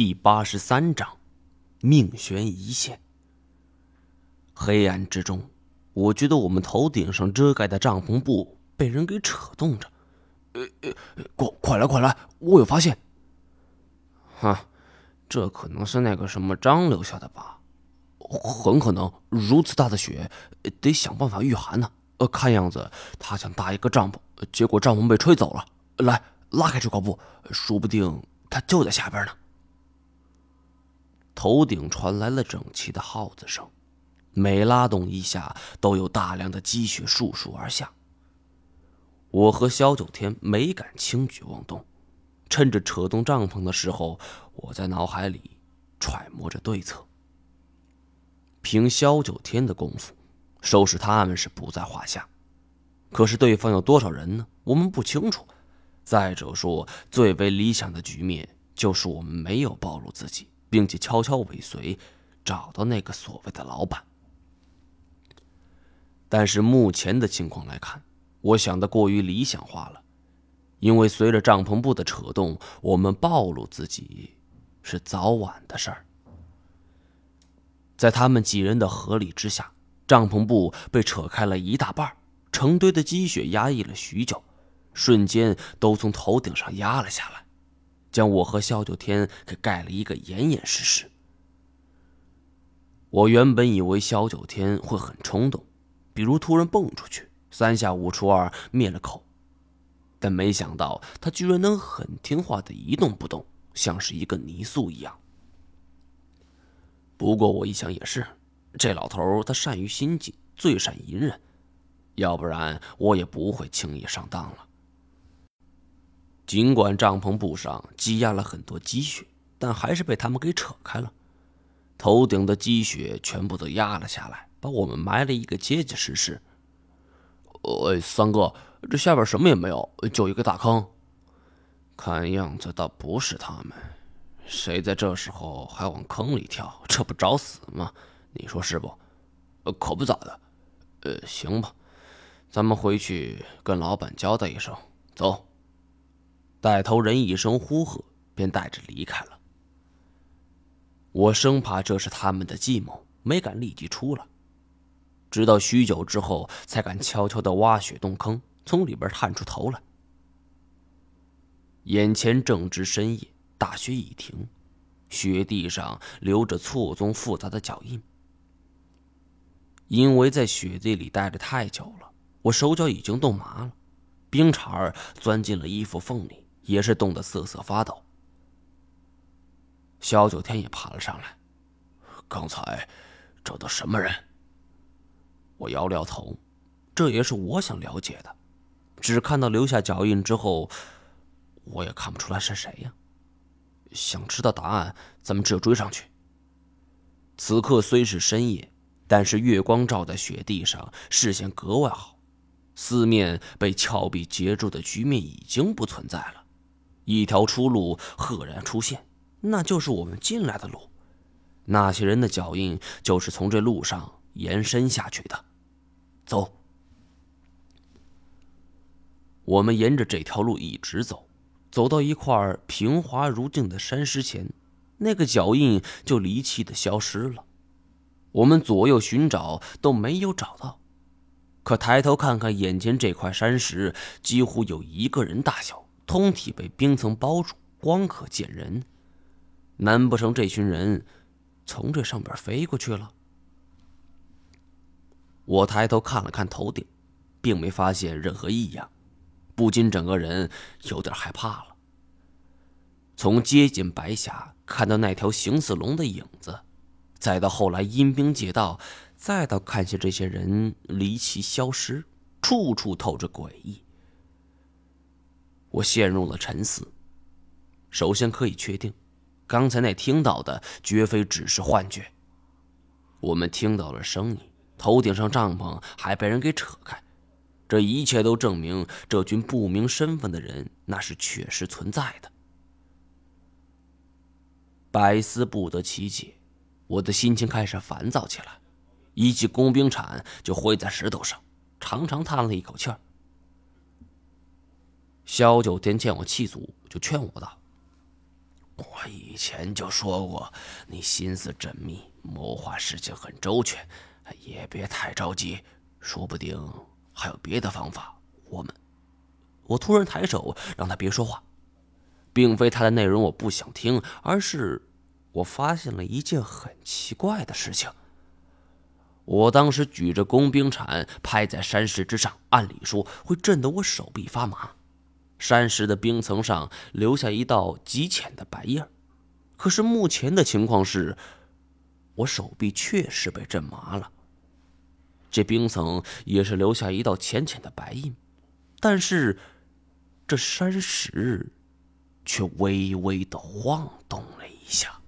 第八十三章，命悬一线。黑暗之中，我觉得我们头顶上遮盖的帐篷布被人给扯动着。呃呃，快快来快来，我有发现。哈，这可能是那个什么张留下的吧？很可能，如此大的雪，得想办法御寒呢。呃，看样子他想搭一个帐篷，结果帐篷被吹走了。来，拉开这块布，说不定他就在下边呢。头顶传来了整齐的号子声，每拉动一下，都有大量的积雪簌簌而下。我和萧九天没敢轻举妄动，趁着扯动帐篷的时候，我在脑海里揣摩着对策。凭萧九天的功夫，收拾他们是不在话下。可是对方有多少人呢？我们不清楚。再者说，最为理想的局面就是我们没有暴露自己，并且悄悄尾随，找到那个所谓的老板。但是目前的情况来看，我想的过于理想化了，因为随着帐篷布的扯动，我们暴露自己是早晚的事儿。在他们几人的合力之下，帐篷布被扯开了一大半，成堆的积雪压抑了许久。瞬间都从头顶上压了下来，将我和萧九天给盖了一个严严实实。我原本以为萧九天会很冲动，比如突然蹦出去，三下五除二灭了口，但没想到他居然能很听话的一动不动，像是一个泥塑一样。不过我一想也是，这老头他善于心计，最善隐忍，要不然我也不会轻易上当了。尽管帐篷布上积压了很多积雪，但还是被他们给扯开了。头顶的积雪全部都压了下来，把我们埋了一个结结实实。呃，三哥，这下边什么也没有，就一个大坑。看样子倒不是他们，谁在这时候还往坑里跳？这不找死吗？你说是不？可不咋的。呃，行吧，咱们回去跟老板交代一声，走。带头人一声呼喝，便带着离开了。我生怕这是他们的计谋，没敢立即出来，直到许久之后，才敢悄悄的挖雪洞坑，从里边探出头来。眼前正值深夜，大雪已停，雪地上留着错综复杂的脚印。因为在雪地里待着太久了，我手脚已经冻麻了，冰碴儿钻进了衣服缝里。也是冻得瑟瑟发抖。萧九天也爬了上来。刚才这都什么人？我摇了摇头，这也是我想了解的。只看到留下脚印之后，我也看不出来是谁呀。想知道答案，咱们只有追上去。此刻虽是深夜，但是月光照在雪地上，视线格外好。四面被峭壁截住的局面已经不存在了。一条出路赫然出现，那就是我们进来的路。那些人的脚印就是从这路上延伸下去的。走，我们沿着这条路一直走，走到一块平滑如镜的山石前，那个脚印就离奇的消失了。我们左右寻找都没有找到，可抬头看看眼前这块山石，几乎有一个人大小。通体被冰层包住，光可见人。难不成这群人从这上边飞过去了？我抬头看了看头顶，并没发现任何异样，不禁整个人有点害怕了。从接近白霞看到那条行似龙的影子，再到后来阴兵借道，再到看见这些人离奇消失，处处透着诡异。我陷入了沉思。首先可以确定，刚才那听到的绝非只是幻觉。我们听到了声音，头顶上帐篷还被人给扯开，这一切都证明这群不明身份的人那是确实存在的。百思不得其解，我的心情开始烦躁起来，一记工兵铲就挥在石头上，长长叹了一口气儿。萧九天见我气足，就劝我道：“我以前就说过，你心思缜密，谋划事情很周全，也别太着急，说不定还有别的方法。我们，我突然抬手让他别说话，并非他的内容我不想听，而是我发现了一件很奇怪的事情。我当时举着工兵铲拍在山石之上，按理说会震得我手臂发麻。山石的冰层上留下一道极浅的白印可是目前的情况是，我手臂确实被震麻了。这冰层也是留下一道浅浅的白印，但是这山石却微微的晃动了一下。